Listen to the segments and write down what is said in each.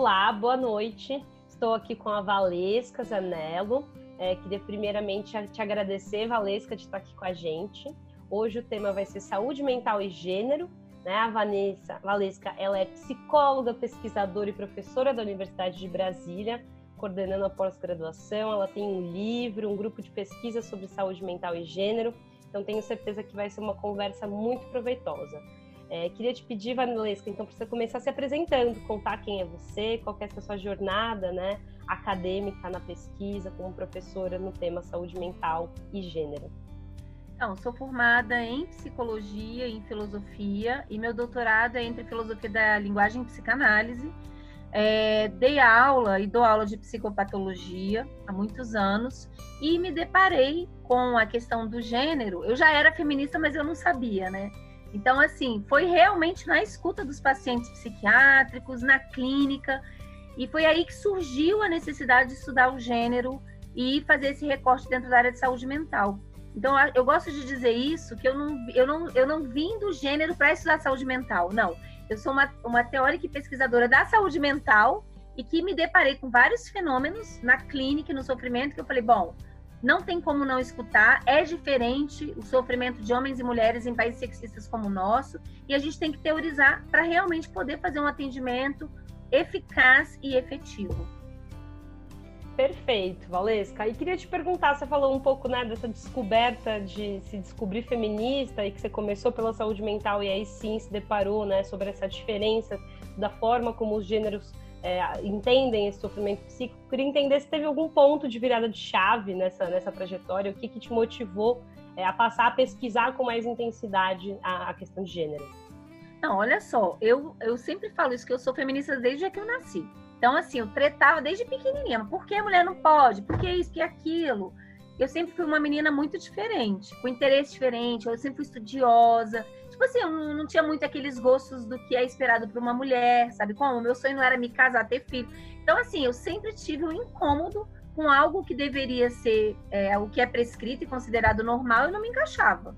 Olá, boa noite. Estou aqui com a Valesca Zanello. É, queria primeiramente te agradecer, Valesca, de estar aqui com a gente. Hoje o tema vai ser saúde mental e gênero. Né? A Vanessa Valesca ela é psicóloga, pesquisadora e professora da Universidade de Brasília, coordenando a pós-graduação. Ela tem um livro, um grupo de pesquisa sobre saúde mental e gênero. Então tenho certeza que vai ser uma conversa muito proveitosa. É, queria te pedir, Vanilesca, então, para você começar se apresentando, contar quem é você, qual é a sua jornada né, acadêmica na pesquisa, como professora no tema saúde mental e gênero. Então, sou formada em psicologia e em filosofia, e meu doutorado é entre filosofia da linguagem e psicanálise. É, dei aula e dou aula de psicopatologia há muitos anos e me deparei com a questão do gênero. Eu já era feminista, mas eu não sabia, né? Então, assim, foi realmente na escuta dos pacientes psiquiátricos, na clínica, e foi aí que surgiu a necessidade de estudar o gênero e fazer esse recorte dentro da área de saúde mental. Então, eu gosto de dizer isso, que eu não, eu não, eu não vim do gênero para estudar saúde mental, não. Eu sou uma, uma teórica e pesquisadora da saúde mental e que me deparei com vários fenômenos na clínica e no sofrimento que eu falei, bom, não tem como não escutar, é diferente o sofrimento de homens e mulheres em países sexistas como o nosso, e a gente tem que teorizar para realmente poder fazer um atendimento eficaz e efetivo. Perfeito, Valesca. E queria te perguntar, você falou um pouco né, dessa descoberta de se descobrir feminista e que você começou pela saúde mental e aí sim se deparou né, sobre essa diferença da forma como os gêneros é, entendem esse sofrimento psíquico. Queria entender se teve algum ponto de virada de chave nessa, nessa trajetória, o que, que te motivou é, a passar a pesquisar com mais intensidade a, a, questão de gênero. Não, olha só, eu, eu sempre falo isso, que eu sou feminista desde que eu nasci. Então, assim, eu tretava desde pequenininha. Por que a mulher não pode? Por que isso, que aquilo? Eu sempre fui uma menina muito diferente, com interesse diferente, eu sempre fui estudiosa, tipo assim, eu não, tinha muito aqueles gostos do que é esperado para uma mulher, sabe como? O meu sonho não era me casar, ter filho. Então, assim, eu sempre tive um incômodo com algo que deveria ser é, o que é prescrito e considerado normal, eu não me encaixava.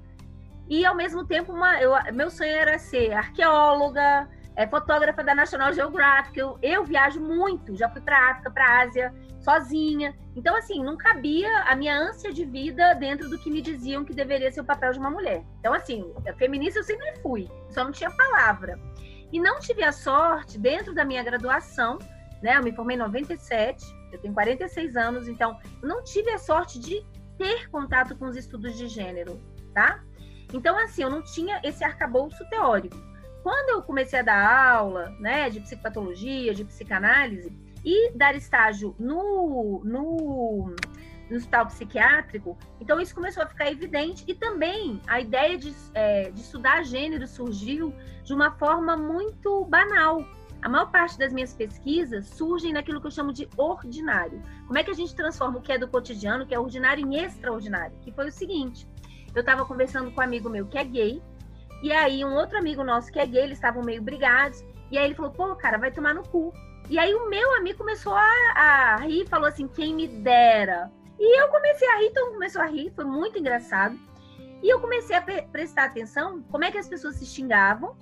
E, ao mesmo tempo, uma, eu, meu sonho era ser arqueóloga, é, fotógrafa da National Geographic. Eu, eu viajo muito, já fui para África, para Ásia, sozinha. Então, assim, não cabia a minha ânsia de vida dentro do que me diziam que deveria ser o papel de uma mulher. Então, assim, feminista eu sempre fui, só não tinha palavra. E não tive a sorte, dentro da minha graduação, né? Eu me formei em 97, eu tenho 46 anos, então não tive a sorte de ter contato com os estudos de gênero, tá? Então, assim, eu não tinha esse arcabouço teórico. Quando eu comecei a dar aula, né, de psicopatologia, de psicanálise, e dar estágio no, no, no hospital psiquiátrico, então isso começou a ficar evidente e também a ideia de, é, de estudar gênero surgiu de uma forma muito banal. A maior parte das minhas pesquisas surgem naquilo que eu chamo de ordinário. Como é que a gente transforma o que é do cotidiano, que é ordinário, em extraordinário? Que foi o seguinte: eu estava conversando com um amigo meu que é gay, e aí um outro amigo nosso que é gay, eles estavam meio brigados, e aí ele falou: pô, cara, vai tomar no cu. E aí o meu amigo começou a, a rir, falou assim, quem me dera. E eu comecei a rir, mundo começou a rir, foi muito engraçado. E eu comecei a prestar atenção como é que as pessoas se xingavam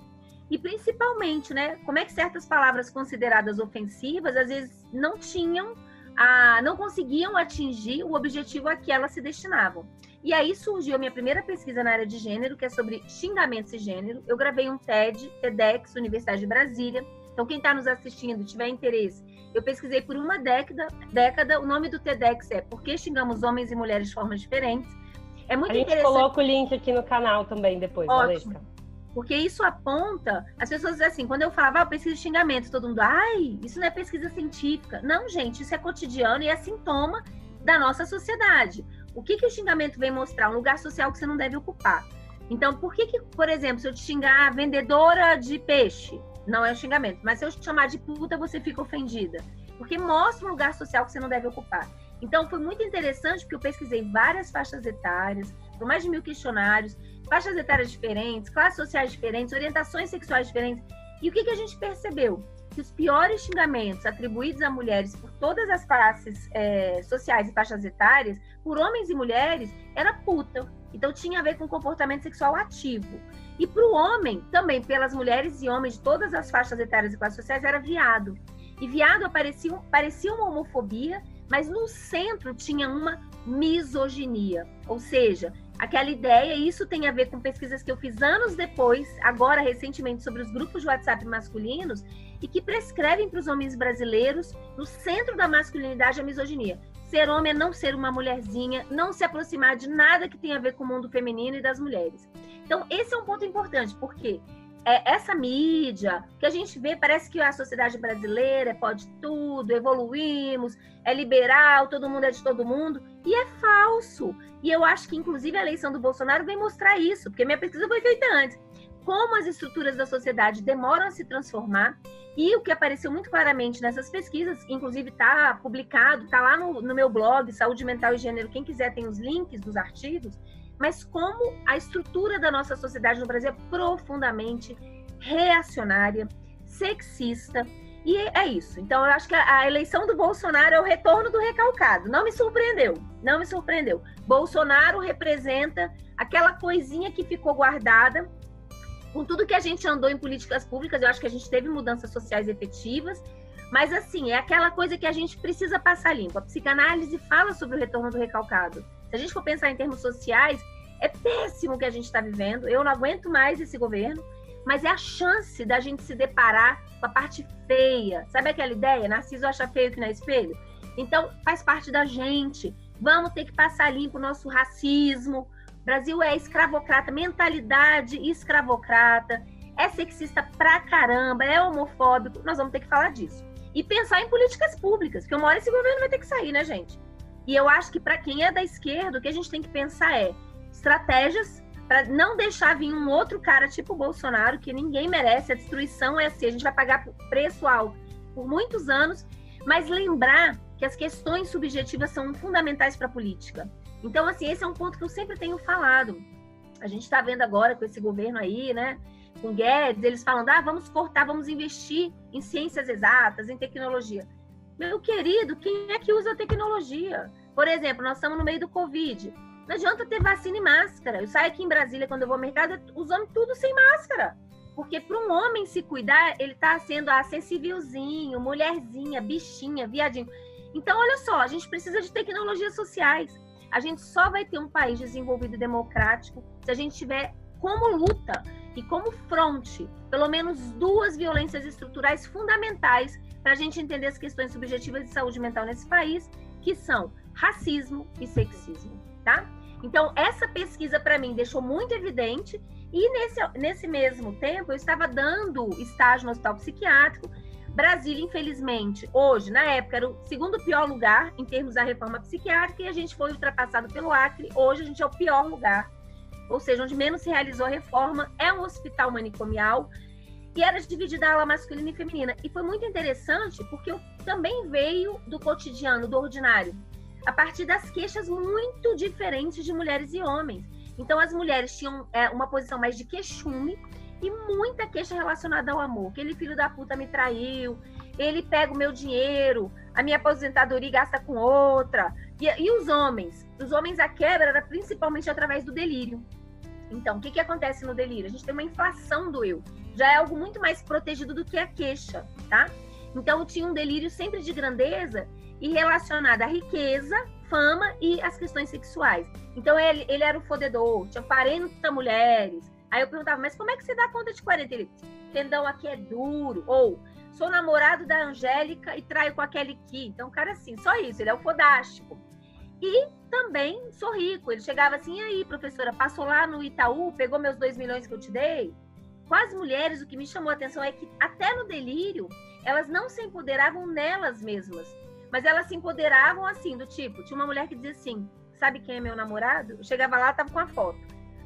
e principalmente, né, como é que certas palavras consideradas ofensivas às vezes não tinham, a, não conseguiam atingir o objetivo a que elas se destinavam. E aí surgiu a minha primeira pesquisa na área de gênero, que é sobre xingamentos e gênero. Eu gravei um TED, TEDx, Universidade de Brasília, então, quem está nos assistindo, tiver interesse, eu pesquisei por uma década, década. O nome do TEDx é Por que xingamos homens e mulheres de formas diferentes? É muito A gente interessante. coloca o link aqui no canal também depois, Ótimo. Valesca. Porque isso aponta, as pessoas dizem assim, quando eu falava, ah, pesquisa de xingamento, todo mundo, ai, isso não é pesquisa científica. Não, gente, isso é cotidiano e é sintoma da nossa sociedade. O que, que o xingamento vem mostrar? Um lugar social que você não deve ocupar. Então, por que, que por exemplo, se eu te xingar vendedora de peixe, não é um xingamento. Mas se eu te chamar de puta, você fica ofendida. Porque mostra um lugar social que você não deve ocupar. Então, foi muito interessante porque eu pesquisei várias faixas etárias, mais de mil questionários, faixas etárias diferentes, classes sociais diferentes, orientações sexuais diferentes. E o que, que a gente percebeu? Que os piores xingamentos atribuídos a mulheres por todas as classes é, sociais e faixas etárias, por homens e mulheres, era puta. Então, tinha a ver com comportamento sexual ativo. E para o homem, também pelas mulheres e homens de todas as faixas etárias e classes sociais, era viado. E viado aparecia, parecia uma homofobia, mas no centro tinha uma misoginia. Ou seja, aquela ideia, e isso tem a ver com pesquisas que eu fiz anos depois, agora recentemente, sobre os grupos de WhatsApp masculinos, e que prescrevem para os homens brasileiros, no centro da masculinidade, a misoginia. Ser homem é não ser uma mulherzinha, não se aproximar de nada que tenha a ver com o mundo feminino e das mulheres. Então, esse é um ponto importante, porque é, essa mídia que a gente vê, parece que a sociedade brasileira pode tudo, evoluímos, é liberal, todo mundo é de todo mundo, e é falso. E eu acho que, inclusive, a eleição do Bolsonaro vem mostrar isso, porque minha pesquisa foi feita antes. Como as estruturas da sociedade demoram a se transformar e o que apareceu muito claramente nessas pesquisas, inclusive está publicado, está lá no, no, meu blog, Saúde Mental e Gênero, quem quiser tem os links dos artigos, mas como a estrutura da nossa sociedade no Brasil é profundamente reacionária, sexista, e é isso. Então, eu acho que a eleição do Bolsonaro é o retorno do recalcado. Não me surpreendeu, não me surpreendeu. Bolsonaro representa aquela coisinha que ficou guardada com tudo que a gente andou em políticas públicas, eu acho que a gente teve mudanças sociais efetivas, mas assim, é aquela coisa que a gente precisa passar limpo. A psicanálise fala sobre o retorno do recalcado. Se a gente for pensar em termos sociais, é péssimo o que a gente está vivendo. Eu não aguento mais esse governo, mas é a chance da gente se deparar com a parte feia. Sabe aquela ideia? Narciso acha feio que não é espelho? Então, faz parte da gente. Vamos ter que passar limpo o nosso racismo, Brasil é escravocrata, mentalidade escravocrata, é sexista pra caramba, é homofóbico. Nós vamos ter que falar disso. E pensar em políticas públicas, porque uma hora esse governo vai ter que sair, né, gente? E eu acho que para quem é da esquerda, o que a gente tem que pensar é estratégias para não deixar vir um outro cara tipo Bolsonaro, que ninguém merece, a destruição é assim, a gente vai pagar preço alto por muitos anos, mas lembrar que as questões subjetivas são fundamentais para a política. Então, assim, esse é um ponto que eu sempre tenho falado. A gente está vendo agora com esse governo aí, né? Com Guedes, eles falando, ah, vamos cortar, vamos investir em ciências exatas, em tecnologia. Meu querido, quem é que usa tecnologia? Por exemplo, nós estamos no meio do Covid. Não adianta ter vacina e máscara. Eu saio aqui em Brasília, quando eu vou ao mercado, usando tudo sem máscara. Porque para um homem se cuidar, ele está sendo acessívelzinho, mulherzinha, bichinha, viadinho. Então, olha só, a gente precisa de tecnologias sociais. A gente só vai ter um país desenvolvido e democrático se a gente tiver como luta e como fronte pelo menos duas violências estruturais fundamentais para a gente entender as questões subjetivas de saúde mental nesse país, que são racismo e sexismo, tá? Então, essa pesquisa para mim deixou muito evidente e nesse, nesse mesmo tempo eu estava dando estágio no hospital psiquiátrico Brasília, infelizmente, hoje, na época, era o segundo pior lugar em termos da reforma psiquiátrica e a gente foi ultrapassado pelo Acre. Hoje a gente é o pior lugar, ou seja, onde menos se realizou a reforma, é um hospital manicomial e era dividida a ala masculina e feminina. E foi muito interessante porque também veio do cotidiano, do ordinário, a partir das queixas muito diferentes de mulheres e homens. Então, as mulheres tinham é, uma posição mais de queixume, e muita queixa relacionada ao amor. Aquele filho da puta me traiu, ele pega o meu dinheiro, a minha aposentadoria gasta com outra. E, e os homens? Os homens, a quebra era principalmente através do delírio. Então, o que, que acontece no delírio? A gente tem uma inflação do eu. Já é algo muito mais protegido do que a queixa, tá? Então, tinha um delírio sempre de grandeza e relacionado à riqueza, fama e às questões sexuais. Então, ele, ele era o fodedor, tinha 40 mulheres, Aí eu perguntava, mas como é que você dá conta de 40? Ele, tendão aqui é duro. Ou, sou namorado da Angélica e traio com a Kelly Key. Então, cara, assim, só isso, ele é o fodástico. E também sou rico. Ele chegava assim, e aí, professora, passou lá no Itaú, pegou meus dois milhões que eu te dei? Com as mulheres, o que me chamou a atenção é que, até no delírio, elas não se empoderavam nelas mesmas. Mas elas se empoderavam assim, do tipo, tinha uma mulher que dizia assim, sabe quem é meu namorado? Eu chegava lá, tava com a foto.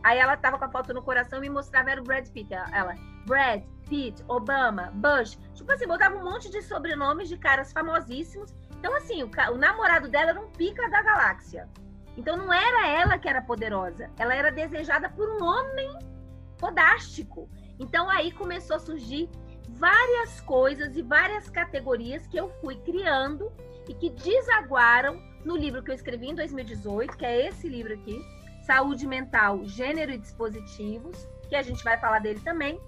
Aí ela tava com a foto no coração e me mostrava era o Brad Pitt. Ela, Brad, Pitt, Obama, Bush. Tipo assim, botava um monte de sobrenomes de caras famosíssimos. Então, assim, o, o namorado dela era um pica da galáxia. Então não era ela que era poderosa, ela era desejada por um homem fodástico. Então aí começou a surgir várias coisas e várias categorias que eu fui criando e que desaguaram no livro que eu escrevi em 2018, que é esse livro aqui, saúde mental, gênero e dispositivos, que a gente vai falar dele também.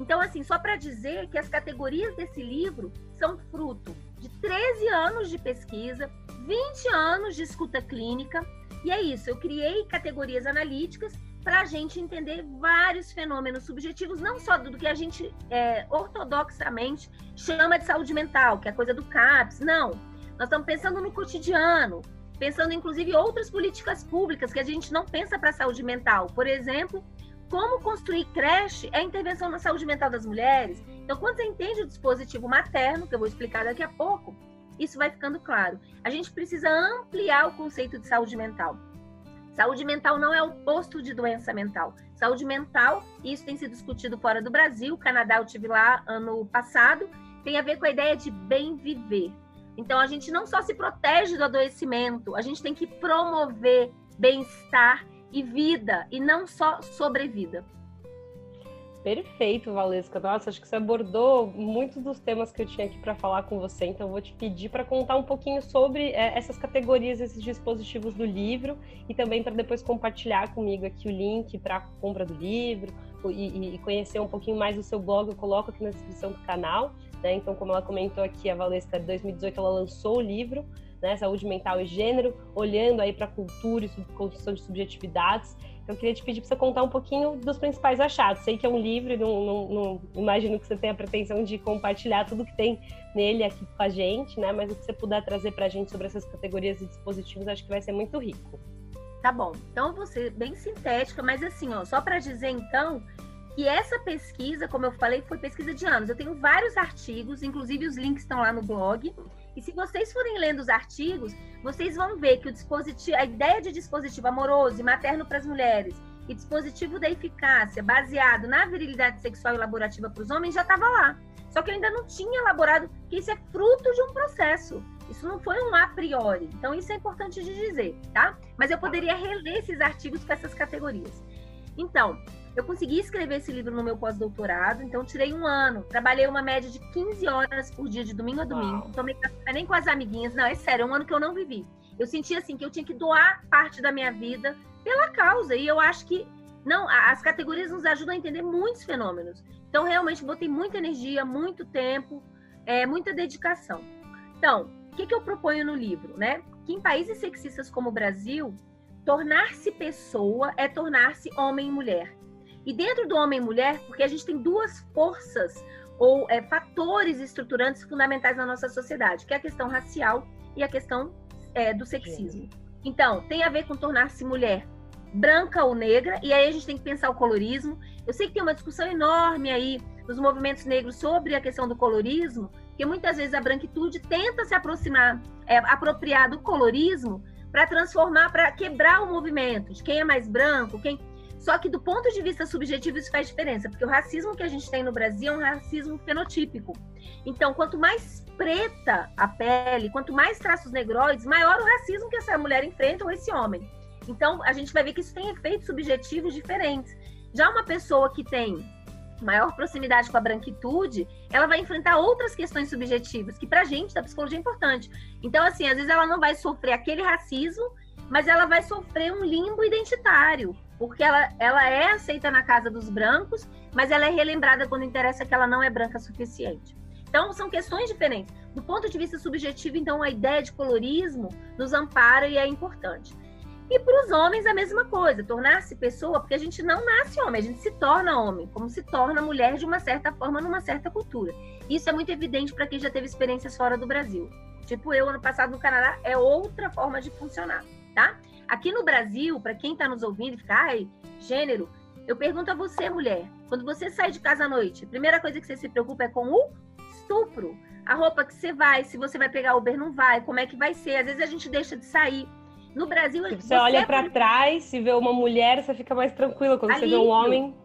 Então, assim, só para dizer que as categorias desse livro são fruto de 13 anos de pesquisa, 20 anos de escuta clínica, e é isso, eu criei categorias analíticas para a gente entender vários fenômenos subjetivos, não só do que a gente é, ortodoxamente chama de saúde mental, que é a coisa do CAPS, não. Nós estamos pensando no cotidiano, pensando inclusive outras políticas públicas que a gente não pensa para a saúde mental. Por exemplo, como construir creche é intervenção na saúde mental das mulheres. Então, quando você entende o dispositivo materno, que eu vou explicar daqui a pouco, isso vai ficando claro. A gente precisa ampliar o conceito de saúde mental. Saúde mental não é oposto de doença mental. Saúde mental, isso tem sido discutido fora do Brasil, Canadá eu tive lá ano passado, tem a ver com a ideia de bem viver. Então a gente não só se protege do adoecimento, a gente tem que promover bem-estar e vida, e não só sobrevida. Perfeito, Valesca. Nossa, acho que você abordou muitos dos temas que eu tinha aqui para falar com você. Então, vou te pedir para contar um pouquinho sobre é, essas categorias, esses dispositivos do livro e também para depois compartilhar comigo aqui o link para a compra do livro e, e, conhecer um pouquinho mais do seu blog. Eu coloco aqui na descrição do canal. Né? Então, como ela comentou aqui, a Valesca, em 2018, ela lançou o livro. Né, saúde mental e gênero, olhando aí para a cultura e construção de subjetividades. Eu queria te pedir para você contar um pouquinho dos principais achados. Sei que é um livro, não, não, não, imagino que você tenha a pretensão de compartilhar tudo que tem nele aqui com a gente, né? Mas o que você puder trazer para a gente sobre essas categorias e dispositivos, acho que vai ser muito rico. Tá bom. Então, ser bem sintética, mas assim, ó, só para dizer então que essa pesquisa, como eu falei, foi pesquisa de anos. Eu tenho vários artigos, inclusive os links estão lá no blog. E se vocês forem lendo os artigos, vocês vão ver que o dispositivo, a ideia de dispositivo amoroso e materno para as mulheres e dispositivo da eficácia baseado na virilidade sexual e laborativa para os homens já estava lá. Só que eu ainda não tinha elaborado, que isso é fruto de um processo. Isso não foi um a priori. Então, isso é importante de dizer, tá? Mas eu poderia reler esses artigos com essas categorias. Então, eu consegui escrever esse livro no meu pós-doutorado, então tirei um ano. Trabalhei uma média de 15 horas por dia, de domingo a domingo. Não tomei café nem com as amiguinhas. Não, é sério, é um ano que eu não vivi. Eu senti assim que eu tinha que doar parte da minha vida pela causa. E eu acho que não, as categorias nos ajudam a entender muitos fenômenos. Então, realmente, botei muita energia, muito tempo, é, muita dedicação. Então, o que, que eu proponho no livro, né? Que em países sexistas como o Brasil, tornar-se pessoa é tornar-se homem e mulher. E dentro do homem e mulher, porque a gente tem duas forças ou é, fatores estruturantes fundamentais na nossa sociedade, que é a questão racial e a questão é, do sexismo. Então, tem a ver com tornar-se mulher branca ou negra, e aí a gente tem que pensar o colorismo. Eu sei que tem uma discussão enorme aí nos movimentos negros sobre a questão do colorismo, que muitas vezes a branquitude tenta se aproximar, é, apropriar do colorismo para transformar, para quebrar o movimento de quem é mais branco, quem só que do ponto de vista subjetivo isso faz diferença, porque o racismo que a gente tem no Brasil é um racismo fenotípico. Então, quanto mais preta a pele, quanto mais traços negroides, maior o racismo que essa mulher enfrenta ou esse homem. Então, a gente vai ver que isso tem efeitos subjetivos diferentes. Já uma pessoa que tem maior proximidade com a branquitude, ela vai enfrentar outras questões subjetivas, que pra gente da psicologia é importante. Então, assim, às vezes ela não vai sofrer aquele racismo, mas ela vai sofrer um limbo identitário, porque ela, ela é aceita na casa dos brancos, mas ela é relembrada quando interessa que ela não é branca suficiente. Então, são questões diferentes. Do ponto de vista subjetivo, então, a ideia de colorismo nos ampara e é importante. E para os homens, a mesma coisa, tornar-se pessoa, porque a gente não nasce homem, a gente se torna homem, como se torna mulher de uma certa forma, numa certa cultura. Isso é muito evidente para quem já teve experiências fora do Brasil. Tipo, eu, ano passado no Canadá, é outra forma de funcionar, tá? Aqui no Brasil, para quem está nos ouvindo e fica, ai, gênero, eu pergunto a você, mulher, quando você sai de casa à noite, a primeira coisa que você se preocupa é com o estupro. A roupa que você vai, se você vai pegar Uber, não vai, como é que vai ser? Às vezes a gente deixa de sair. No Brasil, tipo, você, você olha para é... trás, e vê uma mulher, você fica mais tranquila. Quando Alívio. você vê um homem,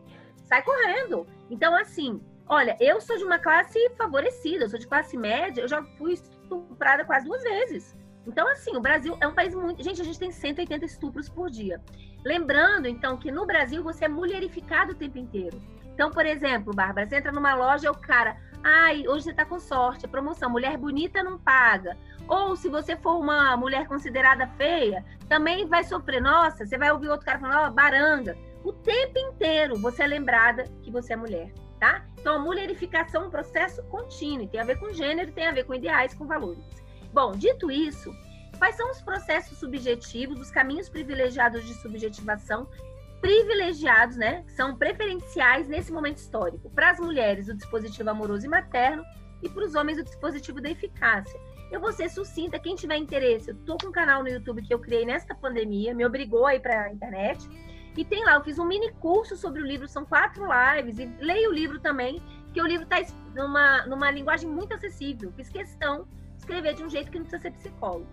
sai correndo. Então, assim, olha, eu sou de uma classe favorecida, eu sou de classe média, eu já fui estuprada quase duas vezes. Então, assim, o Brasil é um país muito. Gente, a gente tem 180 estupros por dia. Lembrando, então, que no Brasil você é mulherificado o tempo inteiro. Então, por exemplo, Bárbara, você entra numa loja e o cara, ai, hoje você tá com sorte, promoção, mulher bonita não paga. Ou se você for uma mulher considerada feia, também vai sofrer. Nossa, você vai ouvir outro cara falando, ó, oh, baranga. O tempo inteiro você é lembrada que você é mulher tá? Então, a mulherificação é um processo contínuo, tem a ver com gênero, tem a ver com ideais, com valores. Bom, dito isso, quais são os processos subjetivos, os caminhos privilegiados de subjetivação privilegiados, né? São preferenciais nesse momento histórico. Para as mulheres, o dispositivo amoroso e materno, e para os homens, o dispositivo da eficácia. Eu vou ser sucinta, quem tiver interesse, eu tô com um canal no YouTube que eu criei nesta pandemia, me obrigou a ir para a internet. E tem lá, eu fiz um mini curso sobre o livro, são quatro lives, e leio o livro também, que o livro está numa, numa linguagem muito acessível. Fiz questão escrever de um jeito que não precisa ser psicólogo.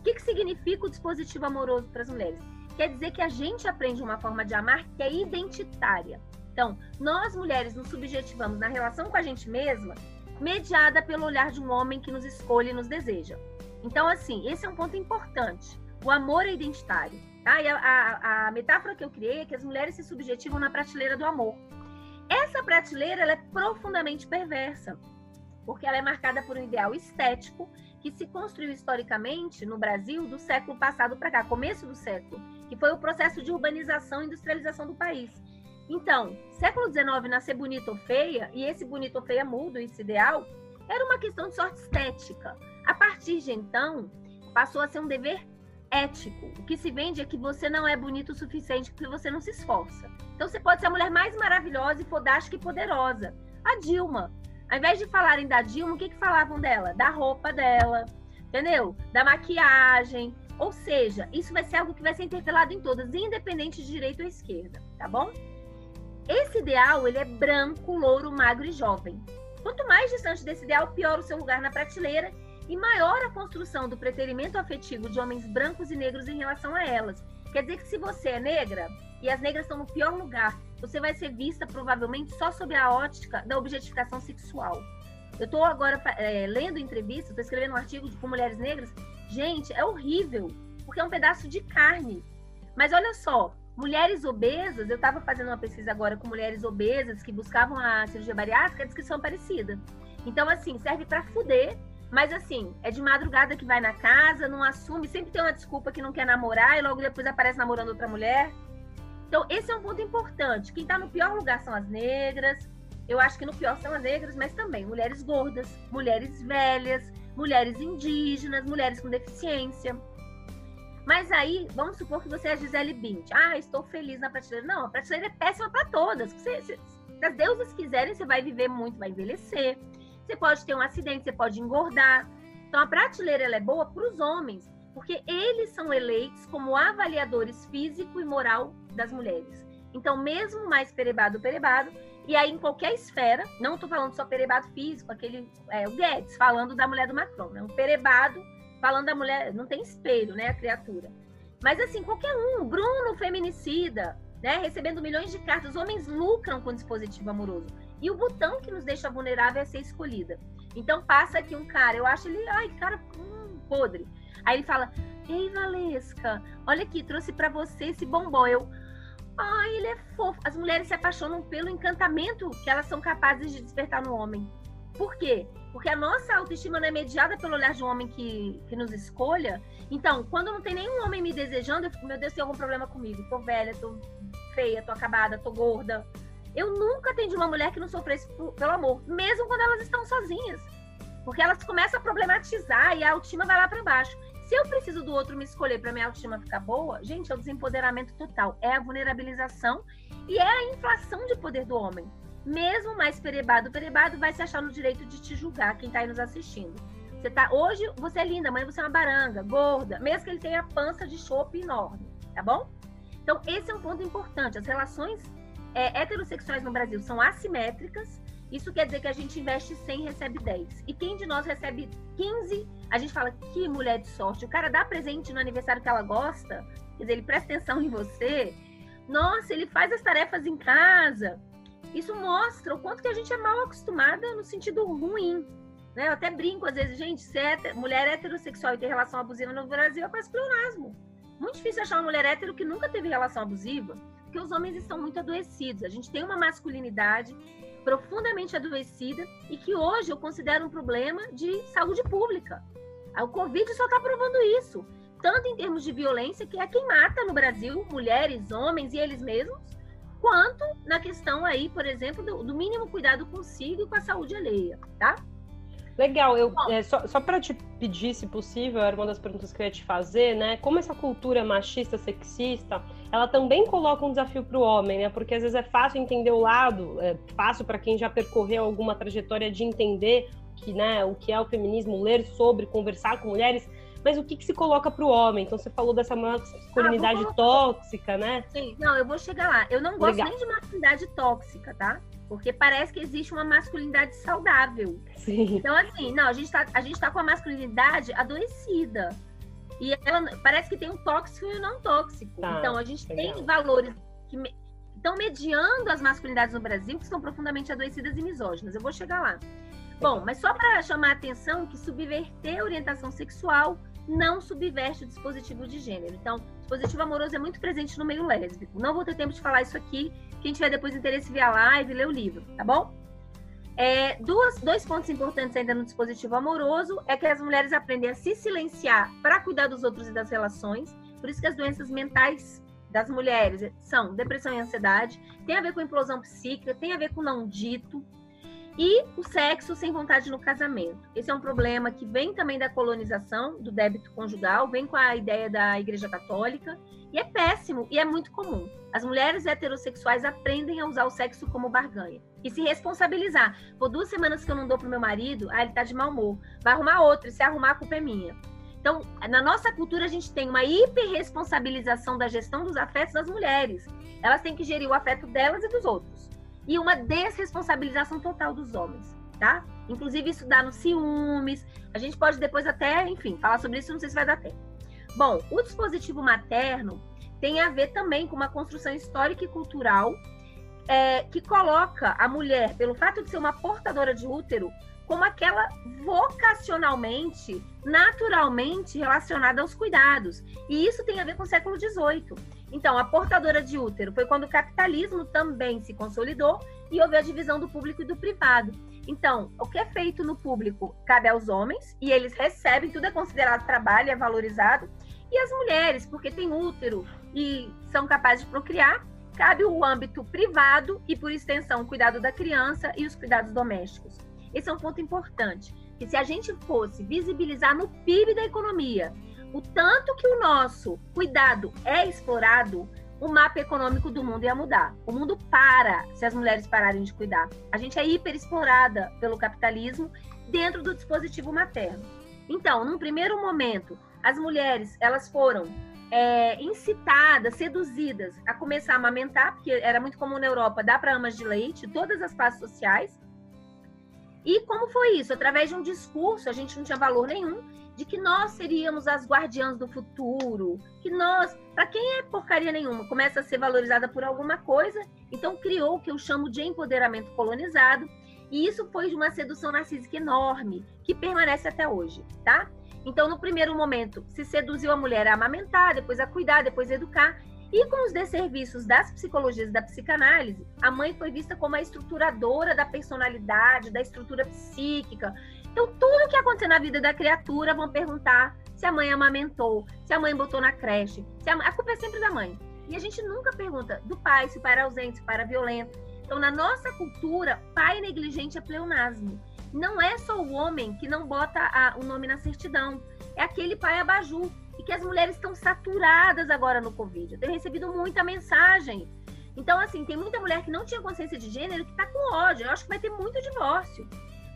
O que, que significa o dispositivo amoroso para as mulheres? Quer dizer que a gente aprende uma forma de amar que é identitária. Então, nós mulheres nos subjetivamos na relação com a gente mesma, mediada pelo olhar de um homem que nos escolhe e nos deseja. Então, assim, esse é um ponto importante. O amor é identitário. Tá? E a, a, a, metáfora que eu criei é que as mulheres se subjetivam na prateleira do amor. Essa prateleira é profundamente perversa, porque ela é marcada por um ideal estético que se construiu historicamente no Brasil do século passado para cá, começo do século, que foi o processo de urbanização e industrialização do país. Então, século XIX nascer bonita ou feia, e esse bonito ou feia mudo, esse ideal, era uma questão de sorte estética. A partir de então, passou a ser um dever ético. O que se vende é que você não é bonito o suficiente porque você não se esforça. Então você pode ser a mulher mais maravilhosa e fodástica e poderosa. A Dilma. Ao invés de falarem da Dilma, o que, que falavam dela? Da roupa dela, entendeu? Da maquiagem. Ou seja, isso vai ser algo que vai ser interpelado em todas, independente de direita ou esquerda, tá bom? Esse ideal, ele é branco, louro, magro e jovem. Quanto mais distante desse ideal, pior o seu lugar na prateleira e maior a construção do preterimento afetivo de homens brancos e negros em relação a elas. Quer dizer que se você é negra e as negras estão no pior lugar, você vai ser vista provavelmente só sob a ótica da objetificação sexual. Eu estou agora é, lendo entrevistas, estou escrevendo um artigo com mulheres negras. Gente, é horrível, porque é um pedaço de carne. Mas olha só, mulheres obesas, eu estava fazendo uma pesquisa agora com mulheres obesas que buscavam a cirurgia bariátrica, a descrição parecida. Então, assim, serve para fuder mas assim, é de madrugada que vai na casa, não assume, sempre tem uma desculpa que não quer namorar e logo depois aparece namorando outra mulher. Então, esse é um ponto importante. Quem está no pior lugar são as negras. Eu acho que no pior são as negras, mas também mulheres gordas, mulheres velhas, mulheres indígenas, mulheres com deficiência. Mas aí, vamos supor que você é Gisele Bint. Ah, estou feliz na prateleira. Não, a prateleira é péssima para todas. Se, se, se as deusas quiserem, você vai viver muito, vai envelhecer você pode ter um acidente, você pode engordar. Então, a prateleira ela é boa para os homens, porque eles são eleitos como avaliadores físico e moral das mulheres. Então, mesmo mais perebado, perebado, e aí em qualquer esfera, não estou falando só perebado físico, aquele, é, o Guedes falando da mulher do Macron, né? Um perebado falando da mulher, não tem espelho, né, a criatura. Mas assim, qualquer um, Bruno feminicida, né, recebendo milhões de cartas, homens lucram com o dispositivo amoroso. E o botão que nos deixa vulnerável é ser escolhida. Então passa aqui um cara, eu acho ele, ai, cara, hum, podre. Aí ele fala: Ei, Valesca, olha aqui, trouxe para você esse bombom. Eu, ai, ele é fofo. As mulheres se apaixonam pelo encantamento que elas são capazes de despertar no homem. Por quê? Porque a nossa autoestima não é mediada pelo olhar de um homem que, que nos escolha. Então, quando não tem nenhum homem me desejando, eu fico, meu Deus, tem algum problema comigo. Tô velha, tô feia, tô acabada, tô gorda. Eu nunca atendi uma mulher que não sofresse pelo amor, mesmo quando elas estão sozinhas. Porque elas começam a problematizar e a autoestima vai lá para baixo. Se eu preciso do outro me escolher para minha autoestima ficar boa, gente, é o desempoderamento total, é a vulnerabilização e é a inflação de poder do homem. Mesmo mais perebado, perebado vai se achar no direito de te julgar quem está aí nos assistindo. Você tá hoje, você é linda, amanhã você é uma baranga, gorda, mesmo que ele tenha pança de chope enorme, tá bom? Então, esse é um ponto importante. As relações é, heterossexuais no Brasil são assimétricas. Isso quer dizer que a gente investe 100 e recebe 10. E quem de nós recebe 15, a gente fala que mulher de sorte. O cara dá presente no aniversário que ela gosta, quer dizer, ele presta atenção em você. Nossa, ele faz as tarefas em casa. Isso mostra o quanto que a gente é mal acostumada no sentido ruim. Né? Eu até brinco, às vezes, gente, se é mulher heterossexual e tem relação abusiva no Brasil, é quase pleonasmo. Muito difícil achar uma mulher hétero que nunca teve relação abusiva porque os homens estão muito adoecidos. A gente tem uma masculinidade profundamente adoecida e que hoje eu considero um problema de saúde pública. O Covid só está provando isso, tanto em termos de violência, que é quem mata no Brasil, mulheres, homens e eles mesmos, quanto na questão aí, por exemplo, do, do mínimo cuidado consigo e com a saúde alheia, tá? Legal, eu é, só, só para te pedir, se possível, era uma das perguntas que eu ia te fazer, né? Como essa cultura machista, sexista, ela também coloca um desafio para o homem, né? Porque às vezes é fácil entender o lado, é fácil para quem já percorreu alguma trajetória de entender que, né, o que é o feminismo, ler sobre, conversar com mulheres, mas o que, que se coloca para o homem? Então você falou dessa masculinidade ah, tóxica, né? Sim, não, eu vou chegar lá. Eu não gosto Legal. nem de masculinidade tóxica, tá? Porque parece que existe uma masculinidade saudável. Sim. Então, assim, não, a gente tá, a gente tá com a masculinidade adoecida. E ela parece que tem um tóxico e um não tóxico. Tá, então, a gente legal. tem valores que estão mediando as masculinidades no Brasil que estão profundamente adoecidas e misóginas. Eu vou chegar lá. Bom, mas só para chamar a atenção que subverter a orientação sexual não subverte o dispositivo de gênero. Então, o dispositivo amoroso é muito presente no meio lésbico. Não vou ter tempo de falar isso aqui. Quem tiver depois interesse, via live, lê o livro, tá bom? É, duas, dois pontos importantes ainda no dispositivo amoroso é que as mulheres aprendem a se silenciar para cuidar dos outros e das relações. Por isso que as doenças mentais das mulheres são depressão e ansiedade, tem a ver com implosão psíquica, tem a ver com não dito, e o sexo sem vontade no casamento. Esse é um problema que vem também da colonização, do débito conjugal, vem com a ideia da Igreja Católica, e é péssimo e é muito comum. As mulheres heterossexuais aprendem a usar o sexo como barganha e se responsabilizar. Por duas semanas que eu não dou pro meu marido, ah, ele tá de mau humor. Vai arrumar outro, e se arrumar, a culpa é minha. Então, na nossa cultura, a gente tem uma hiperresponsabilização da gestão dos afetos das mulheres. Elas têm que gerir o afeto delas e dos outros e uma desresponsabilização total dos homens, tá? Inclusive isso dá no ciúmes. A gente pode depois até, enfim, falar sobre isso, não sei se vai dar tempo. Bom, o dispositivo materno tem a ver também com uma construção histórica e cultural é, que coloca a mulher, pelo fato de ser uma portadora de útero, como aquela vocacionalmente, naturalmente relacionada aos cuidados. E isso tem a ver com o século XVIII. Então, a portadora de útero foi quando o capitalismo também se consolidou e houve a divisão do público e do privado. Então, o que é feito no público cabe aos homens e eles recebem, tudo é considerado trabalho, é valorizado. E as mulheres, porque têm útero e são capazes de procriar, cabe o âmbito privado e, por extensão, o cuidado da criança e os cuidados domésticos. Esse é um ponto importante. Que se a gente fosse visibilizar no PIB da economia o tanto que o nosso cuidado é explorado, o mapa econômico do mundo ia mudar. O mundo para se as mulheres pararem de cuidar. A gente é hiperexplorada pelo capitalismo dentro do dispositivo materno. Então, num primeiro momento, as mulheres elas foram é, incitadas, seduzidas a começar a amamentar, porque era muito comum na Europa dar para amas de leite, todas as classes sociais. E como foi isso? Através de um discurso, a gente não tinha valor nenhum, de que nós seríamos as guardiãs do futuro, que nós, para quem é porcaria nenhuma, começa a ser valorizada por alguma coisa, então criou o que eu chamo de empoderamento colonizado, e isso foi de uma sedução narcísica enorme, que permanece até hoje, tá? Então, no primeiro momento, se seduziu a mulher a amamentar, depois a cuidar, depois a educar, e com os desserviços das psicologias da psicanálise, a mãe foi vista como a estruturadora da personalidade, da estrutura psíquica, então, tudo que acontecer na vida da criatura vão perguntar se a mãe amamentou, se a mãe botou na creche. A, a culpa é sempre da mãe. E a gente nunca pergunta do pai, se o pai era ausente, se o pai era violento. Então, na nossa cultura, pai negligente é pleonasmo. Não é só o homem que não bota a, o nome na certidão. É aquele pai abajur. E que as mulheres estão saturadas agora no Covid. Eu tenho recebido muita mensagem. Então, assim, tem muita mulher que não tinha consciência de gênero que está com ódio. Eu acho que vai ter muito divórcio.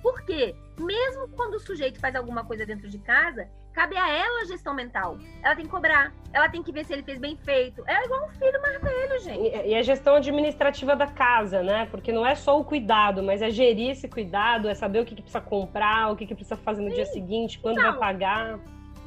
Por quê? Mesmo quando o sujeito faz alguma coisa dentro de casa, cabe a ela a gestão mental. Ela tem que cobrar, ela tem que ver se ele fez bem feito. É igual um filho mais velho, gente. E, a gestão administrativa da casa, né? Porque não é só o cuidado, mas é gerir esse cuidado, é saber o que, que precisa comprar, o que, que precisa fazer no Sim. dia seguinte, quando vai pagar.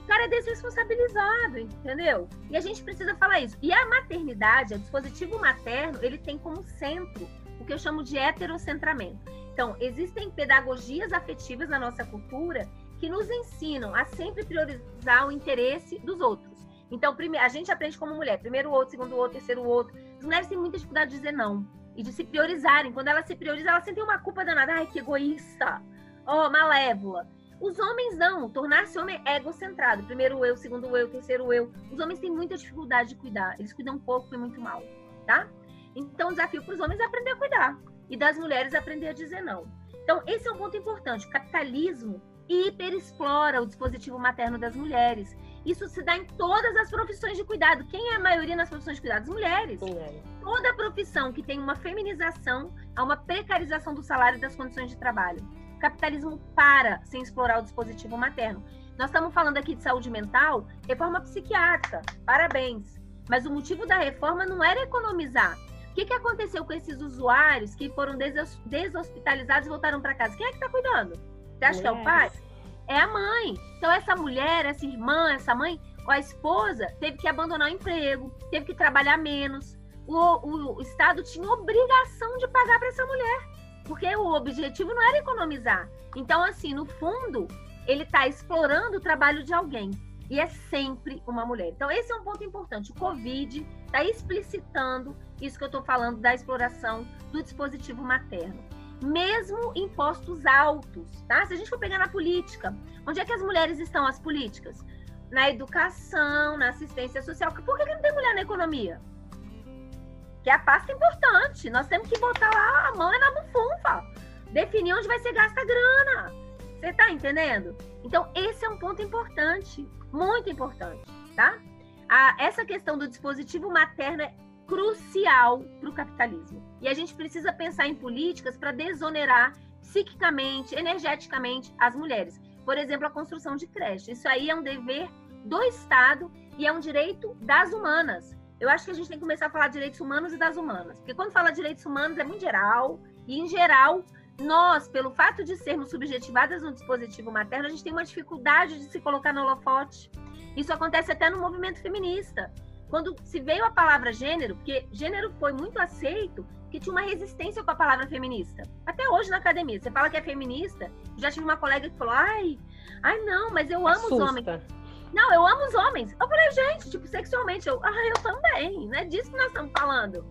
Cara é desresponsabilizado, entendeu? E a gente precisa falar isso. E a maternidade, o dispositivo materno, ele tem como centro o que eu chamo de heterocentramento. Então, existem pedagogias afetivas na nossa cultura que nos ensinam a sempre priorizar o interesse dos outros. Então, a gente aprende como mulher, primeiro o outro, segundo o outro, terceiro o outro. As mulheres têm muita dificuldade de dizer não e de se priorizarem. Quando elas se priorizam, elas sentem uma culpa danada. Ai, que egoísta! Oh, malévola! Os homens não, tornar-se homem é egocentrado. Primeiro eu, segundo eu, terceiro eu. Os homens têm muita dificuldade de cuidar. Eles cuidam pouco e muito mal, tá? Então, o desafio para os homens é aprender a cuidar e das mulheres aprender a dizer não. Então, esse é um ponto importante. O capitalismo hiperexplora o dispositivo materno das mulheres. Isso se dá em todas as profissões de cuidado. Quem é a maioria nas profissões de cuidado? As mulheres. Mulher. Toda profissão que tem uma feminização, há uma precarização do salário e das condições de trabalho. Capitalismo para sem explorar o dispositivo materno. Nós estamos falando aqui de saúde mental, reforma psiquiátrica, parabéns. Mas o motivo da reforma não era economizar. O que, que aconteceu com esses usuários que foram deshospitalizados e voltaram para casa? Quem é que está cuidando? Você acha que é o pai? É a mãe. Então, essa mulher, essa irmã, essa mãe, a esposa, teve que abandonar o emprego, teve que trabalhar menos. O, o, o Estado tinha obrigação de pagar para essa mulher, porque o objetivo não era economizar. Então, assim, no fundo, ele está explorando o trabalho de alguém. E é sempre uma mulher. Então, esse é um ponto importante. O Covid está explicitando isso que eu estou falando da exploração do dispositivo materno. Mesmo em postos altos, tá? Se a gente for pegar na política, onde é que as mulheres estão, as políticas? Na educação, na assistência social. Por que, que não tem mulher na economia? Que é a pasta importante. Nós temos que botar lá a mão na bufunfa. Definir onde vai ser gasta a grana você tá entendendo? Então, esse é um ponto importante, muito importante, tá? A, essa questão do dispositivo materno é crucial para o capitalismo. E a gente precisa pensar em políticas para desonerar psiquicamente, energeticamente as mulheres. Por exemplo, a construção de creche. Isso aí é um dever do Estado e é um direito das humanas. Eu acho que a gente tem que começar a falar de direitos humanos e das humanas. Porque quando fala de direitos humanos é muito geral, e em geral nós, pelo fato de sermos subjetivadas no dispositivo materno, a gente tem uma dificuldade de se colocar no holofote. Isso acontece até no movimento feminista. Quando se veio a palavra gênero, porque gênero foi muito aceito, que tinha uma resistência com a palavra feminista. Até hoje na academia, você fala que é feminista, já tive uma colega que falou: ai, ai não, mas eu amo Assusta. os homens. Não, eu amo os homens. Eu falei, gente, tipo, sexualmente, eu, ah, eu também, não é disso que nós estamos falando.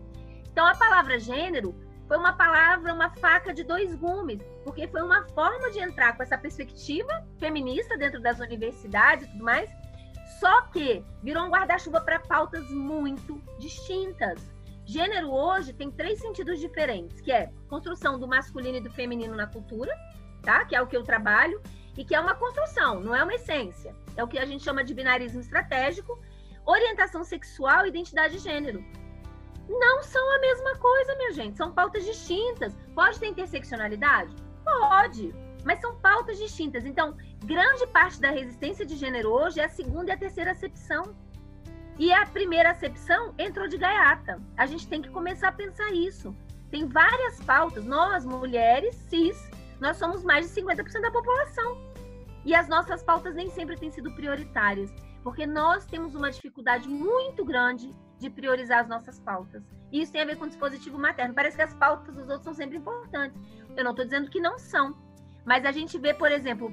Então a palavra gênero foi uma palavra, uma faca de dois gumes, porque foi uma forma de entrar com essa perspectiva feminista dentro das universidades e tudo mais, só que virou um guarda-chuva para pautas muito distintas. Gênero hoje tem três sentidos diferentes, que é construção do masculino e do feminino na cultura, tá? Que é o que eu trabalho, e que é uma construção, não é uma essência. É o que a gente chama de binarismo estratégico, orientação sexual e identidade de gênero não são a mesma coisa, minha gente. São pautas distintas. Pode ter interseccionalidade? Pode. Mas são pautas distintas. Então, grande parte da resistência de gênero hoje é a segunda e a terceira acepção. E a primeira acepção entrou de gaiata. A gente tem que começar a pensar isso. Tem várias pautas. Nós, mulheres cis, nós somos mais de 50% da população. E as nossas pautas nem sempre têm sido prioritárias, porque nós temos uma dificuldade muito grande de priorizar as nossas pautas. E isso tem a ver com o dispositivo materno. Parece que as pautas dos outros são sempre importantes. Eu não estou dizendo que não são. Mas a gente vê, por exemplo,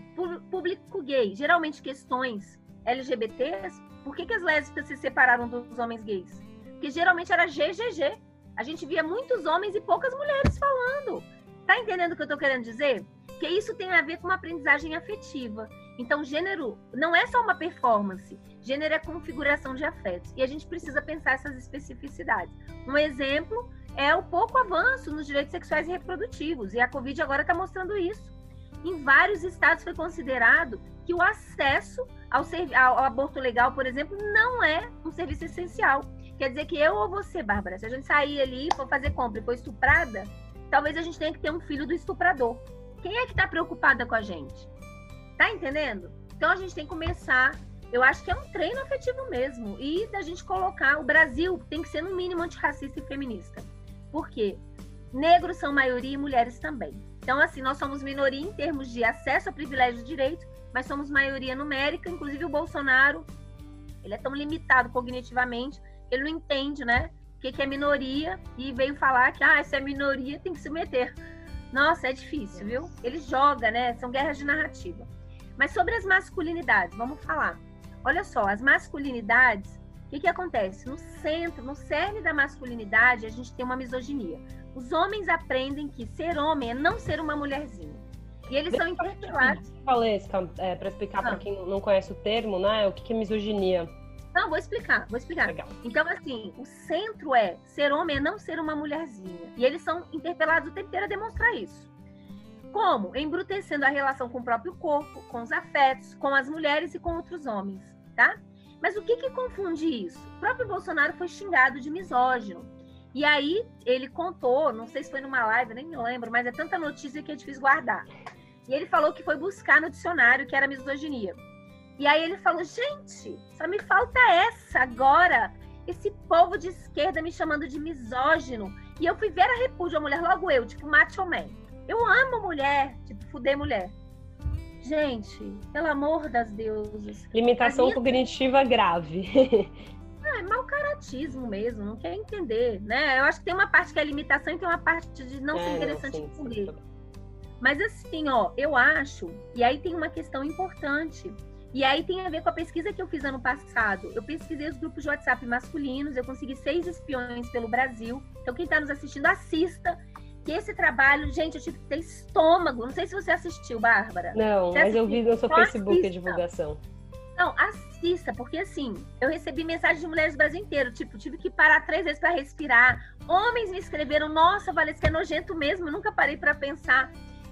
público gay, geralmente questões LGBTs, por que, que as lésbicas se separaram dos homens gays? Porque geralmente era GGG. A gente via muitos homens e poucas mulheres falando. Tá entendendo o que eu estou querendo dizer? Que isso tem a ver com uma aprendizagem afetiva. Então, gênero não é só uma performance, gênero é configuração de afetos. E a gente precisa pensar essas especificidades. Um exemplo é o pouco avanço nos direitos sexuais e reprodutivos, e a Covid agora está mostrando isso. Em vários estados foi considerado que o acesso ao, ao, aborto legal, por exemplo, não é um serviço essencial. Quer dizer que eu ou você, Bárbara, se a gente sair ali for fazer compra e for estuprada, talvez a gente tenha que ter um filho do estuprador. Quem é que está preocupada com a gente? Tá entendendo? Então a gente tem que começar. Eu acho que é um treino afetivo mesmo. E da gente colocar. O Brasil tem que ser, no mínimo, antirracista e feminista. Por quê? Negros são maioria e mulheres também. Então, assim, nós somos minoria em termos de acesso a privilégios e direitos, mas somos maioria numérica. Inclusive, o Bolsonaro, ele é tão limitado cognitivamente, ele não entende, né? O que, que é minoria e veio falar que, ah, se é minoria, tem que se meter. Nossa, é difícil, viu? Ele joga, né? São guerras de narrativa. Mas sobre as masculinidades, vamos falar. Olha só, as masculinidades, o que, que acontece? No centro, no cerne da masculinidade, a gente tem uma misoginia. Os homens aprendem que ser homem é não ser uma mulherzinha. E eles Deixa são intitulados. Valesca, é, para explicar ah. para quem não conhece o termo, né? O que, que é misoginia? Não, vou explicar, vou explicar. Legal. Então, assim, o centro é ser homem é não ser uma mulherzinha. E eles são interpelados o tempo inteiro a demonstrar isso. Como? Embrutecendo a relação com o próprio corpo, com os afetos, com as mulheres e com outros homens, tá? Mas o que que confunde isso? O próprio Bolsonaro foi xingado de misógino. E aí ele contou, não sei se foi numa live, nem me lembro, mas é tanta notícia que é difícil guardar. E ele falou que foi buscar no dicionário que era misoginia. E aí ele falou: gente, só me falta essa agora. Esse povo de esquerda me chamando de misógino. E eu fui ver a repúdio a mulher, logo eu, tipo, macho man. Eu amo mulher, tipo, fuder mulher. Gente, pelo amor das deusas. Limitação minha... cognitiva grave. ah, é mau caratismo mesmo, não quer entender, né? Eu acho que tem uma parte que é limitação e tem uma parte de não é, ser interessante sim. Sim. Mas assim, ó, eu acho, e aí tem uma questão importante e aí tem a ver com a pesquisa que eu fiz ano passado. Eu pesquisei os grupos de WhatsApp masculinos, eu consegui seis espiões pelo Brasil. Então, quem está nos assistindo, assista. Que esse trabalho, gente, eu tive que ter estômago. Não sei se você assistiu, Bárbara. Não, mas eu vi no seu Facebook assista. a divulgação. Não, assista, porque assim, eu recebi mensagens de mulheres do Brasil inteiro. Tipo, tive que parar três vezes para respirar. Homens me escreveram, nossa, Valesca, é nojento mesmo, eu nunca parei para pensar.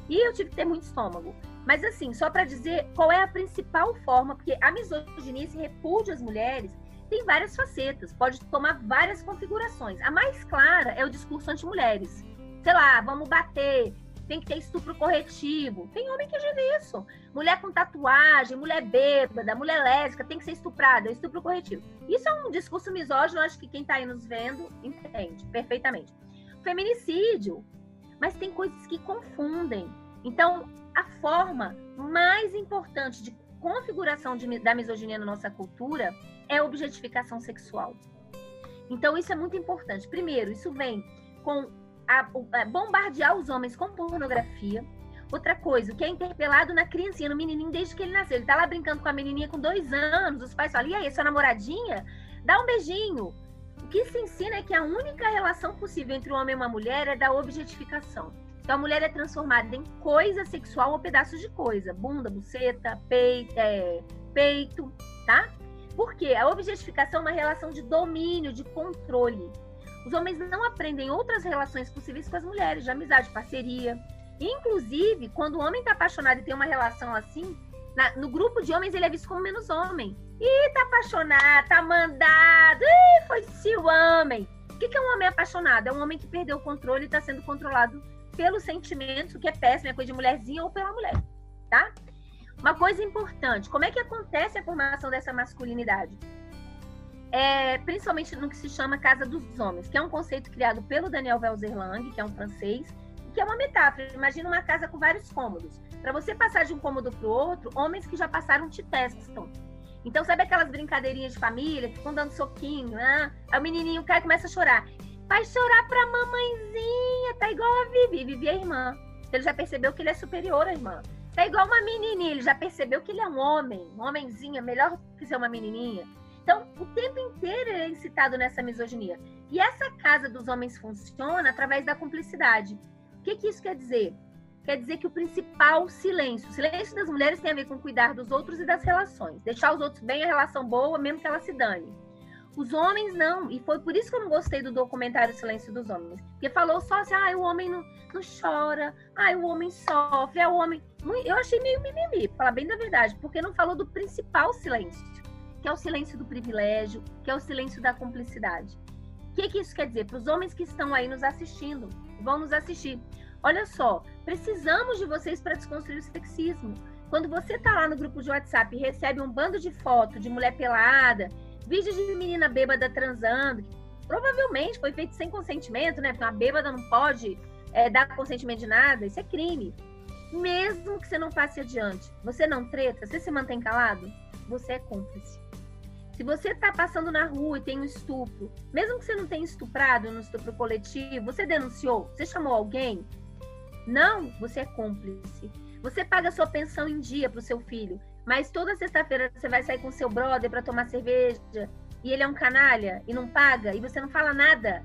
E eu tive que ter muito estômago. Mas assim, só para dizer qual é a principal forma, porque a misoginia, esse repúdio às mulheres, tem várias facetas, pode tomar várias configurações. A mais clara é o discurso anti-mulheres. Sei lá, vamos bater, tem que ter estupro corretivo. Tem homem que diz isso. Mulher com tatuagem, mulher bêbada, mulher lésbica, tem que ser estuprada, é estupro corretivo. Isso é um discurso misógino, acho que quem está aí nos vendo entende perfeitamente. Feminicídio, mas tem coisas que confundem. Então, a forma mais importante de configuração de, da misoginia na nossa cultura é a objetificação sexual. Então, isso é muito importante. Primeiro, isso vem com a, a bombardear os homens com pornografia. Outra coisa, o que é interpelado na criancinha, no menininho, desde que ele nasceu. Ele tá lá brincando com a menininha com dois anos, os pais falam, e aí, sua namoradinha? Dá um beijinho. O que se ensina é que a única relação possível entre um homem e uma mulher é da objetificação. Então a mulher é transformada em coisa sexual ou pedaços de coisa, bunda, buceta, peito, é, peito, tá? Porque a objetificação é uma relação de domínio, de controle. Os homens não aprendem outras relações possíveis com as mulheres, de amizade, parceria. Inclusive, quando o homem está apaixonado e tem uma relação assim, na, no grupo de homens ele é visto como menos homem. Ih, tá apaixonado, tá mandado, ih, foi se o homem. O que, é um homem apaixonado? É um homem que perdeu o controle e está sendo controlado pelo sentimento, que é péssimo, é coisa de mulherzinha ou pela mulher, tá? Uma coisa importante, como é que acontece a formação dessa masculinidade? É, principalmente no que se chama Casa dos Homens, que é um conceito criado pelo Daniel Velzerlang, que é um francês, que é uma metáfora. Imagina uma casa com vários cômodos. Para você passar de um cômodo para o outro, homens que já passaram te testam. Então, sabe aquelas brincadeirinhas de família, ficam dando soquinho, né? Aí o menininho cai e começa a chorar. Vai chorar pra mamãezinha, tá igual a Vivi. Vivi é irmã. Ele já percebeu que ele é superior à irmã. Tá igual uma menininha, ele já percebeu que ele é um homem, um homenzinho, melhor que ser uma menininha. Então, o tempo inteiro ele é incitado nessa misoginia. E essa casa dos homens funciona através da cumplicidade. O que, que isso quer dizer? Quer dizer que o principal silêncio, o silêncio das mulheres tem a ver com cuidar dos outros e das relações. Deixar os outros bem, a relação boa, mesmo que ela se dane. Os homens não. E foi por isso que eu não gostei do documentário Silêncio dos Homens. Porque falou só assim, ah, o homem não, não chora, ah, o homem sofre, é o homem. Eu achei meio mimimi, pra falar bem da verdade, porque não falou do principal silêncio, que é o silêncio do privilégio, que é o silêncio da cumplicidade. O que, que isso quer dizer? Para os homens que estão aí nos assistindo, vão nos assistir. Olha só, precisamos de vocês para desconstruir o sexismo. Quando você está lá no grupo de WhatsApp e recebe um bando de foto de mulher pelada, vídeos de menina bêbada transando, provavelmente foi feito sem consentimento, né? Porque uma bêbada não pode é, dar consentimento de nada, isso é crime. Mesmo que você não passe adiante, você não treta, você se mantém calado, você é cúmplice. Se você está passando na rua e tem um estupro, mesmo que você não tenha estuprado no estupro coletivo, você denunciou, você chamou alguém? Não, você é cúmplice. Você paga sua pensão em dia para o seu filho. Mas toda sexta-feira você vai sair com seu brother para tomar cerveja e ele é um canalha e não paga e você não fala nada,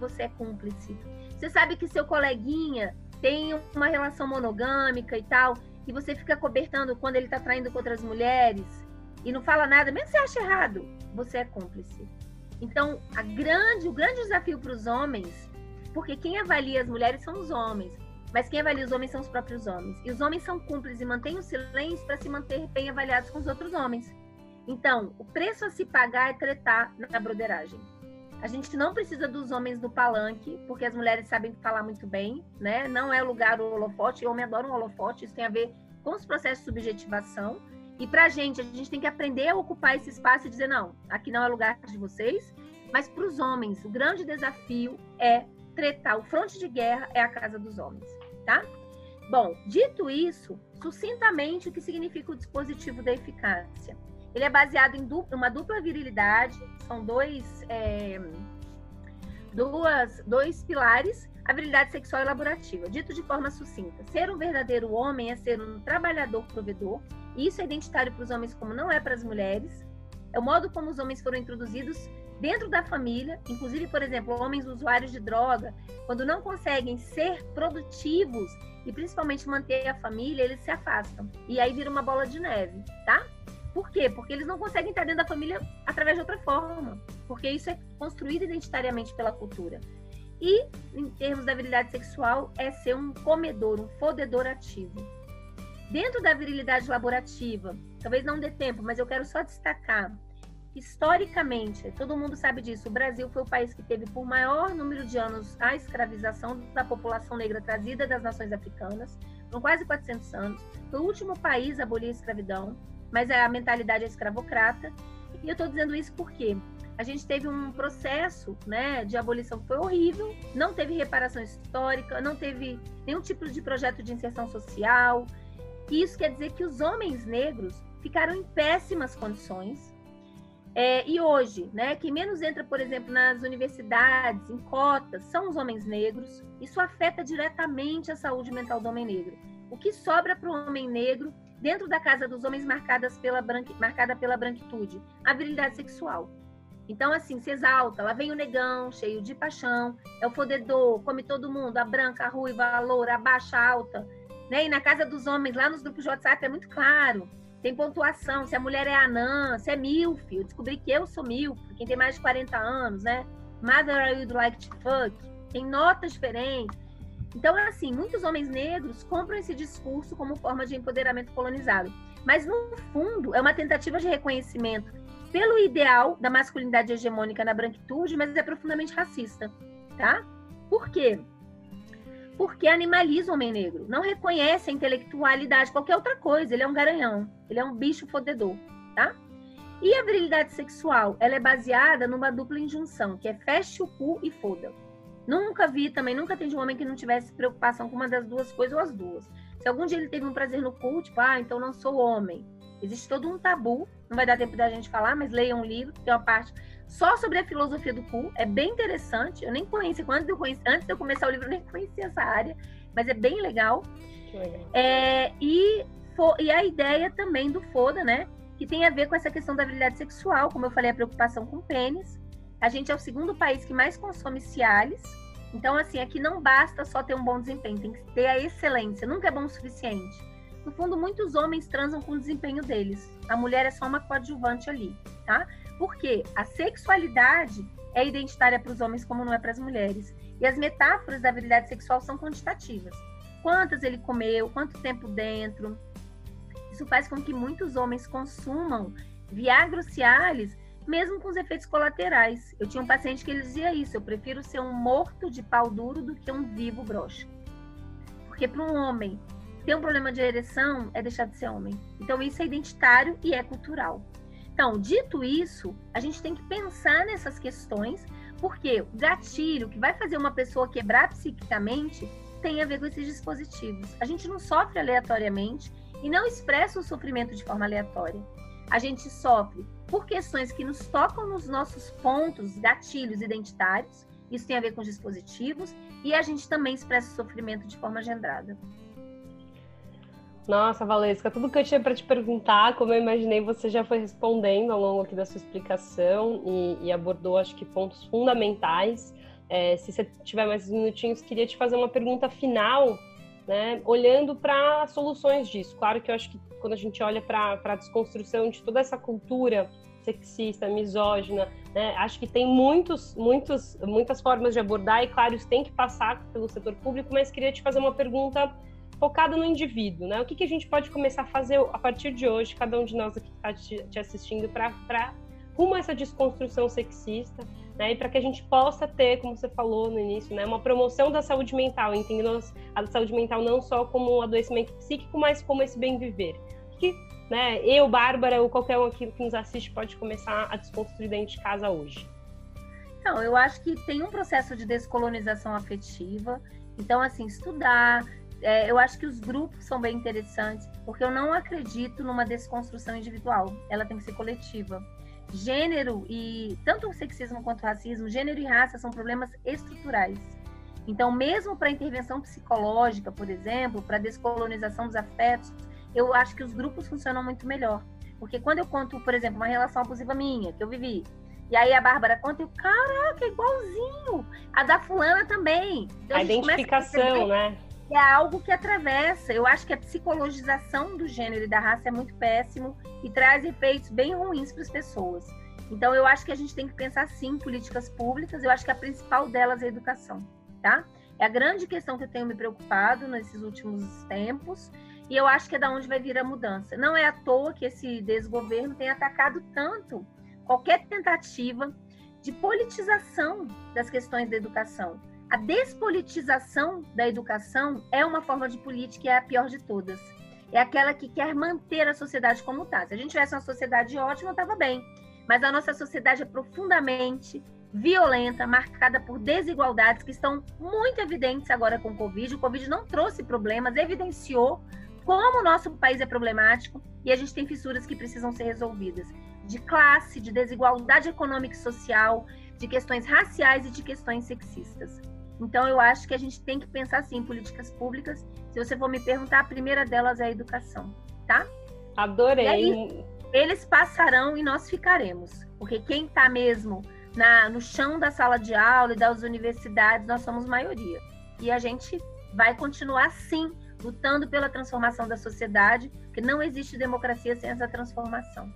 você é cúmplice. Você sabe que seu coleguinha tem uma relação monogâmica e tal, e você fica cobertando quando ele tá traindo com outras mulheres, e não fala nada, mesmo que você acha errado, você é cúmplice. Então, a grande, o grande desafio para os homens, porque quem avalia as mulheres são os homens, mas quem avalia os homens são os próprios homens. E os homens são cúmplices e mantêm o silêncio para se manter bem avaliados com os outros homens. Então, o preço a se pagar é tretar na broderagem. A gente não precisa dos homens do palanque, porque as mulheres sabem falar muito bem, né? Não é o lugar do holofote, eu me adoro um holofote, isso tem a ver com os processos de subjetivação. E para a gente, a gente tem que aprender a ocupar esse espaço e dizer: não, aqui não é lugar de vocês. Mas para os homens, o grande desafio é tretar. O fronte de guerra é a casa dos homens, tá? Bom, dito isso, sucintamente, o que significa o dispositivo da eficácia? Ele é baseado em dupla, uma dupla virilidade, são dois, é, duas, dois pilares, a virilidade sexual e laborativa. Dito de forma sucinta, ser um verdadeiro homem é ser um trabalhador provedor, e isso é identitário para os homens como não é para as mulheres. É o modo como os homens foram introduzidos dentro da família, inclusive, por exemplo, homens usuários de droga, quando não conseguem ser produtivos e principalmente manter a família, eles se afastam. E aí vira uma bola de neve, tá? Por quê? Porque eles não conseguem estar dentro da família através de outra forma, porque isso é construído identitariamente pela cultura. E, em termos da virilidade sexual, é ser um comedor, um fodedor ativo. Dentro da virilidade laborativa, talvez não dê tempo, mas eu quero só destacar, historicamente, todo mundo sabe disso, o Brasil foi o país que teve por maior número de anos a escravização da população negra trazida das nações africanas, com quase 400 anos. Foi o último país a abolir a escravidão mas a mentalidade é escravocrata. E eu estou dizendo isso porque a gente teve um processo né, de abolição que foi horrível, não teve reparação histórica, não teve nenhum tipo de projeto de inserção social. E isso quer dizer que os homens negros ficaram em péssimas condições. É, e hoje, né, quem menos entra, por exemplo, nas universidades, em cotas, são os homens negros. Isso afeta diretamente a saúde mental do homem negro. O que sobra para o homem negro dentro da casa dos homens marcadas pela branqui, marcada pela branquitude, a virilidade sexual. Então, assim, se exalta, lá vem o negão, cheio de paixão, é o fodedor, come todo mundo, a branca, a ruiva, a loura, a baixa, a alta. Né? E na casa dos homens, lá nos grupos de WhatsApp, é muito claro. Tem pontuação, se a mulher é anã, se é milf. Eu descobri que eu sou milf, quem tem mais de 40 anos, né? Mother, I would like to fuck. Tem notas diferentes. Então, assim, muitos homens negros compram esse discurso como forma de empoderamento colonizado. Mas, no fundo, é uma tentativa de reconhecimento pelo ideal da masculinidade hegemônica na branquitude, mas é profundamente racista, tá? Por quê? Porque animaliza o homem negro, não reconhece a intelectualidade, qualquer outra coisa, ele é um garanhão, ele é um bicho fodedor, tá? E a virilidade sexual, ela é baseada numa dupla injunção, que é feche o cu e foda. Nunca vi também, nunca atendi um homem que não tivesse preocupação com uma das duas coisas ou as duas. Se algum dia ele teve um prazer no cu, tipo, ah, então não sou homem. Existe todo um tabu, não vai dar tempo da gente falar, mas leia um livro, tem uma parte só sobre a filosofia do cu, é bem interessante. Eu nem conhecia, antes de eu, conheci, antes de eu começar o livro, eu nem conhecia essa área, mas é bem legal. legal. É, e, e a ideia também do foda, né? Que tem a ver com essa questão da habilidade sexual, como eu falei, a preocupação com pênis. A gente é o segundo país que mais consome Cialis. Então, assim, aqui não basta só ter um bom desempenho, tem que ter a excelência. Nunca é bom o suficiente. No fundo, muitos homens transam com o desempenho deles. A mulher é só uma coadjuvante ali, tá? Porque a sexualidade é identitária para os homens como não é para as mulheres. E as metáforas da habilidade sexual são quantitativas. Quantas ele comeu, quanto tempo dentro. Isso faz com que muitos homens consumam Viagra Cialis mesmo com os efeitos colaterais. Eu tinha um paciente que ele dizia isso: eu prefiro ser um morto de pau duro do que um vivo broxa. Porque para um homem ter um problema de ereção é deixar de ser homem. Então isso é identitário e é cultural. Então, dito isso, a gente tem que pensar nessas questões, porque o gatilho que vai fazer uma pessoa quebrar psiquicamente tem a ver com esses dispositivos. A gente não sofre aleatoriamente e não expressa o sofrimento de forma aleatória. A gente sofre por questões que nos tocam nos nossos pontos, gatilhos identitários, isso tem a ver com os dispositivos, e a gente também expressa o sofrimento de forma agendrada. Nossa, Valesca, tudo que eu tinha para te perguntar, como eu imaginei, você já foi respondendo ao longo aqui da sua explicação e, e abordou, acho que, pontos fundamentais. É, se você tiver mais minutinhos, queria te fazer uma pergunta final né, olhando para soluções disso. Claro que eu acho que quando a gente olha para a desconstrução de toda essa cultura sexista, misógina, né, acho que tem muitos, muitos, muitas formas de abordar e, claro, isso tem que passar pelo setor público, mas queria te fazer uma pergunta focada no indivíduo, né? O que, que a gente pode começar a fazer a partir de hoje, cada um de nós aqui que está te, te assistindo, para rumo a essa desconstrução sexista, né? E para que a gente possa ter, como você falou no início, né, uma promoção da saúde mental, entendendo a saúde mental não só como um adoecimento psíquico, mas como esse bem viver. Que, né, eu, Bárbara ou qualquer um aqui que nos assiste pode começar a desconstruir dentro de casa hoje. Não, eu acho que tem um processo de descolonização afetiva. Então, assim, estudar. É, eu acho que os grupos são bem interessantes, porque eu não acredito numa desconstrução individual. Ela tem que ser coletiva gênero e tanto o sexismo quanto o racismo, gênero e raça são problemas estruturais. Então, mesmo para intervenção psicológica, por exemplo, para descolonização dos afetos, eu acho que os grupos funcionam muito melhor. Porque quando eu conto, por exemplo, uma relação abusiva minha, que eu vivi, e aí a Bárbara conta e eu, caraca, é igualzinho. A da fulana também. Então, a, a identificação, né? É algo que atravessa. Eu acho que a psicologização do gênero e da raça é muito péssimo e traz efeitos bem ruins para as pessoas. Então, eu acho que a gente tem que pensar sim em políticas públicas. Eu acho que a principal delas é a educação, tá? É a grande questão que eu tenho me preocupado nesses últimos tempos. E eu acho que é da onde vai vir a mudança. Não é à toa que esse desgoverno tem atacado tanto qualquer tentativa de politização das questões da educação a despolitização da educação é uma forma de política e é a pior de todas. É aquela que quer manter a sociedade como está. Se a gente tivesse uma sociedade ótima, estava bem. Mas a nossa sociedade é profundamente violenta, marcada por desigualdades que estão muito evidentes agora com o Covid. O Covid não trouxe problemas, evidenciou como o nosso país é problemático e a gente tem fissuras que precisam ser resolvidas de classe, de desigualdade econômica e social, de questões raciais e de questões sexistas. Então, eu acho que a gente tem que pensar assim em políticas públicas. Se você for me perguntar, a primeira delas é a educação, tá? Adorei. Aí, eles passarão e nós ficaremos. Porque quem está mesmo na, no chão da sala de aula e das universidades, nós somos maioria. E a gente vai continuar, sim, lutando pela transformação da sociedade, porque não existe democracia sem essa transformação.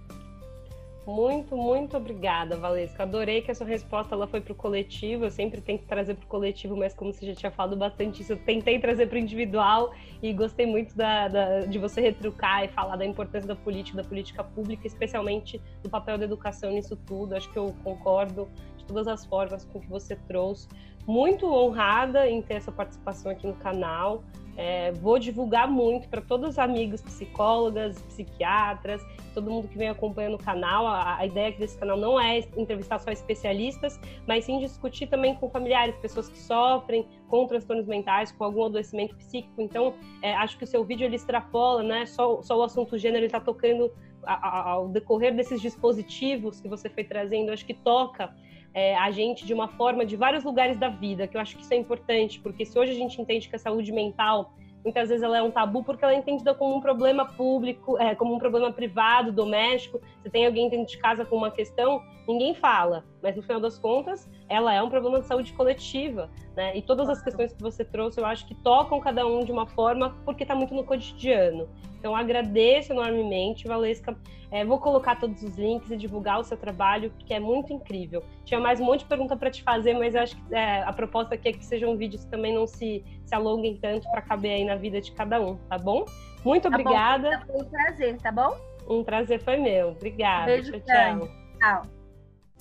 Muito, muito obrigada, Valesca. Adorei que a sua resposta ela foi para o coletivo. Eu sempre tento trazer para o coletivo, mas como você já tinha falado bastante isso, eu tentei trazer para o individual e gostei muito da, da, de você retrucar e falar da importância da política, da política pública, especialmente do papel da educação nisso tudo. Acho que eu concordo todas as formas com que você trouxe. Muito honrada em ter essa participação aqui no canal. É, vou divulgar muito para todos os amigos psicólogas, psiquiatras, todo mundo que vem acompanhando o canal. A, a ideia desse canal não é entrevistar só especialistas, mas sim discutir também com familiares, pessoas que sofrem com transtornos mentais, com algum adoecimento psíquico. Então, é, acho que o seu vídeo ele extrapola, né? Só, só o assunto gênero ele está tocando ao decorrer desses dispositivos que você foi trazendo, acho que toca é, a gente de uma forma de vários lugares da vida, que eu acho que isso é importante, porque se hoje a gente entende que a saúde mental muitas vezes ela é um tabu porque ela é entendida como um problema público, é, como um problema privado, doméstico. Se tem alguém dentro de casa com uma questão, ninguém fala. Mas no final das contas, ela é um problema de saúde coletiva, né? E todas as questões que você trouxe, eu acho que tocam cada um de uma forma porque está muito no cotidiano. Então agradeço enormemente, Valesca. É, vou colocar todos os links e divulgar o seu trabalho, que é muito incrível. Tinha mais um monte de pergunta para te fazer, mas eu acho que é, a proposta aqui é que sejam vídeos que também não se, se alonguem tanto para caber aí na vida de cada um, tá bom? Muito tá obrigada. Bom, foi um prazer, tá bom? Um prazer foi meu. Obrigada. Beijo tchau, tchau.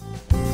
tchau.